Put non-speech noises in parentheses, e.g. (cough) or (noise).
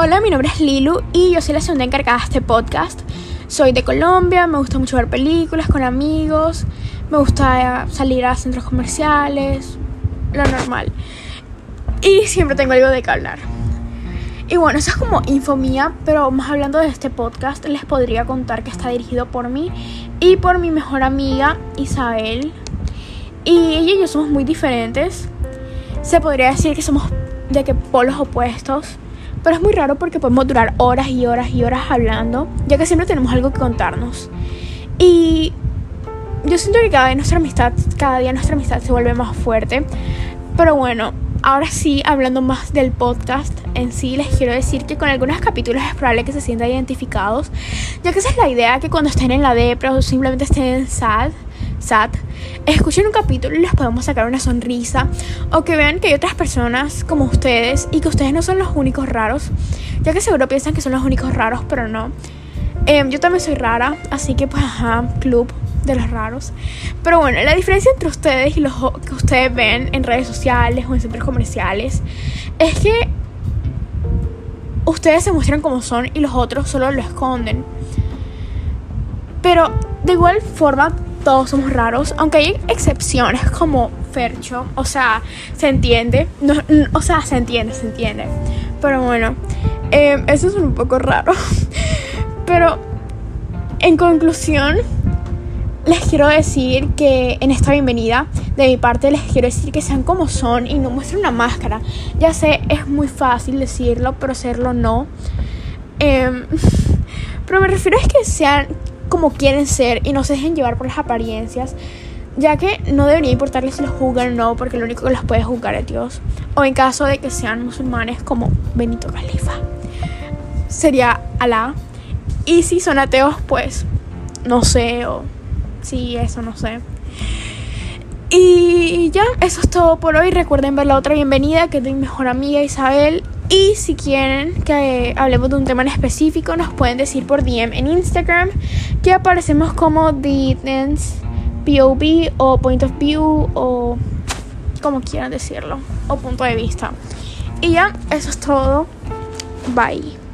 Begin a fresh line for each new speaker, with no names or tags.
Hola, mi nombre es Lilu y yo soy la segunda encargada de este podcast. Soy de Colombia, me gusta mucho ver películas con amigos, me gusta salir a centros comerciales, lo normal. Y siempre tengo algo de que hablar. Y bueno, eso es como info mía, pero más hablando de este podcast, les podría contar que está dirigido por mí y por mi mejor amiga Isabel. Y ella y yo somos muy diferentes. Se podría decir que somos de que polos opuestos. Pero es muy raro porque podemos durar horas y horas y horas hablando, ya que siempre tenemos algo que contarnos. Y yo siento que cada día nuestra amistad, cada día nuestra amistad se vuelve más fuerte. Pero bueno, ahora sí, hablando más del podcast en sí, les quiero decir que con algunos capítulos es probable que se sientan identificados, ya que esa es la idea, que cuando estén en la depra o simplemente estén sad, sad, escuchen un capítulo y les podemos sacar una sonrisa o que vean que hay otras personas como ustedes y que ustedes no son los únicos raros, ya que seguro piensan que son los únicos raros, pero no. Em, yo también soy rara, así que pues ajá, club de los raros. Pero bueno, la diferencia entre ustedes y los que ustedes ven en redes sociales o en centros comerciales es que ustedes se muestran como son y los otros solo lo esconden. Pero de igual forma todos somos raros, aunque hay excepciones como Fercho, o sea, se entiende, no, o sea, se entiende, se entiende. Pero bueno, eh, eso es un poco raro. (laughs) Pero en conclusión, les quiero decir que en esta bienvenida, de mi parte, les quiero decir que sean como son y no muestren una máscara. Ya sé, es muy fácil decirlo, pero hacerlo no. Eh, (laughs) pero me refiero a que sean como quieren ser y no se dejen llevar por las apariencias, ya que no debería importarles si los juzgan o no, porque lo único que los puede juzgar es Dios. O en caso de que sean musulmanes como Benito Califa, sería Alá. Y si son ateos, pues no sé, o si eso no sé. Y ya, eso es todo por hoy. Recuerden ver la otra bienvenida que es mi mejor amiga Isabel. Y si quieren que hablemos de un tema en específico, nos pueden decir por DM en Instagram que aparecemos como The Dance POV o Point of View o como quieran decirlo, o punto de vista. Y ya, eso es todo. Bye.